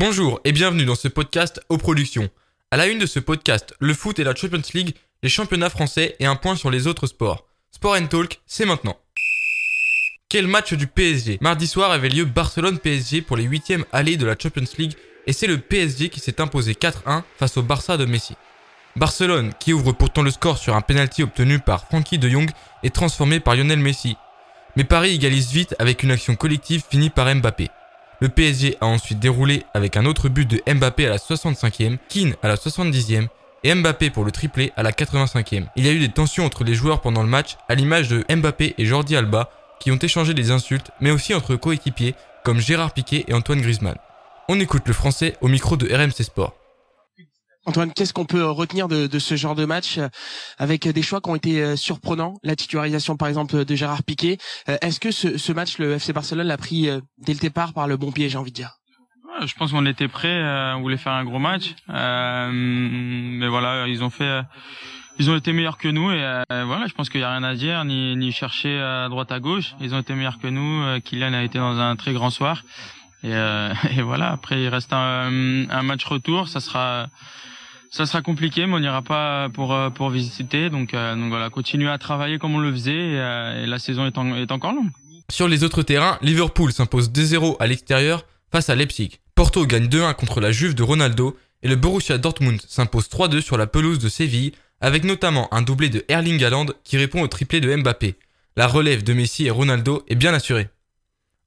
Bonjour et bienvenue dans ce podcast aux productions. À la une de ce podcast, le foot et la Champions League, les championnats français et un point sur les autres sports. Sport and Talk, c'est maintenant. Quel match du PSG Mardi soir avait lieu Barcelone-PSG pour les 8e allées de la Champions League et c'est le PSG qui s'est imposé 4-1 face au Barça de Messi. Barcelone, qui ouvre pourtant le score sur un penalty obtenu par Frankie de Jong, est transformé par Lionel Messi. Mais Paris égalise vite avec une action collective finie par Mbappé. Le PSG a ensuite déroulé avec un autre but de Mbappé à la 65e, Keane à la 70e et Mbappé pour le triplé à la 85e. Il y a eu des tensions entre les joueurs pendant le match, à l'image de Mbappé et Jordi Alba, qui ont échangé des insultes, mais aussi entre coéquipiers comme Gérard Piquet et Antoine Griezmann. On écoute le français au micro de RMC Sport. Antoine, qu'est-ce qu'on peut retenir de, ce genre de match euh, avec des choix qui ont été euh, surprenants? La titularisation, par exemple, de Gérard Piquet. Euh, est-ce que ce, match, le FC Barcelone l'a pris dès le départ par le bon pied, j'ai envie de dire? Je pense qu'on était prêt, on voulait faire un gros match, mais voilà, ils ont fait, ils ont été meilleurs que nous et voilà, je pense qu'il y a rien à dire, ni, ni chercher à droite à gauche. Ils ont été meilleurs que nous. Kylian a été dans un très grand soir. Et, et voilà, après il reste un, match retour, ça sera ça sera compliqué, mais on n'ira pas pour euh, pour visiter. Donc, euh, donc voilà, continuer à travailler comme on le faisait. Et, euh, la saison est, est encore longue. Sur les autres terrains, Liverpool s'impose 2-0 à l'extérieur face à Leipzig. Porto gagne 2-1 contre la Juve de Ronaldo et le Borussia Dortmund s'impose 3-2 sur la pelouse de Séville avec notamment un doublé de Erling Haaland qui répond au triplé de Mbappé. La relève de Messi et Ronaldo est bien assurée.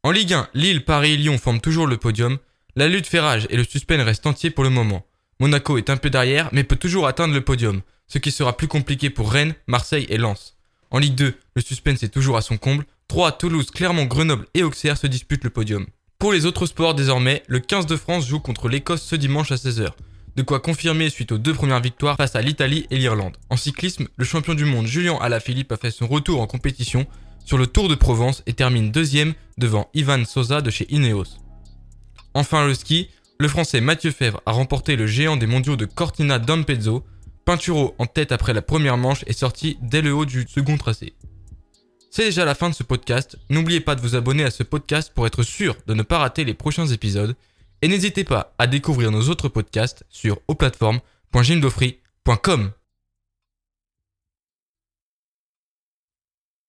En Ligue 1, Lille, Paris et Lyon forment toujours le podium. La lutte fait rage et le suspense reste entier pour le moment. Monaco est un peu derrière, mais peut toujours atteindre le podium, ce qui sera plus compliqué pour Rennes, Marseille et Lens. En Ligue 2, le suspense est toujours à son comble. 3, Toulouse, Clermont, Grenoble et Auxerre se disputent le podium. Pour les autres sports désormais, le 15 de France joue contre l'Écosse ce dimanche à 16h. De quoi confirmer suite aux deux premières victoires face à l'Italie et l'Irlande. En cyclisme, le champion du monde Julien Alaphilippe a fait son retour en compétition sur le Tour de Provence et termine deuxième devant Ivan Sosa de chez Ineos. Enfin le ski, le français Mathieu Fèvre a remporté le géant des mondiaux de Cortina d'Ampezzo. Pinturo en tête après la première manche est sorti dès le haut du second tracé. C'est déjà la fin de ce podcast. N'oubliez pas de vous abonner à ce podcast pour être sûr de ne pas rater les prochains épisodes. Et n'hésitez pas à découvrir nos autres podcasts sur auplateformes.gymdofree.com.